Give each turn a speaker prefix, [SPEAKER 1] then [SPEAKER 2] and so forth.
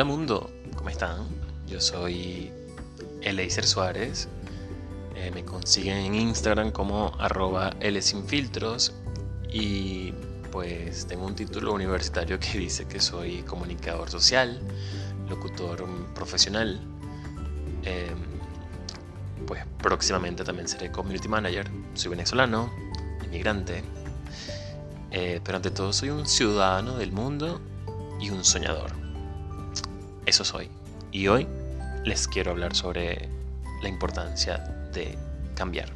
[SPEAKER 1] Hola mundo, ¿cómo están? Yo soy Eleiser Suárez. Eh, me consiguen en Instagram como arroba Lsinfiltros y pues tengo un título universitario que dice que soy comunicador social, locutor profesional. Em, pues próximamente también seré community manager. Soy venezolano, inmigrante, eh, pero ante todo soy un ciudadano del mundo y un soñador. Eso soy. Y hoy les quiero hablar sobre la importancia de cambiar.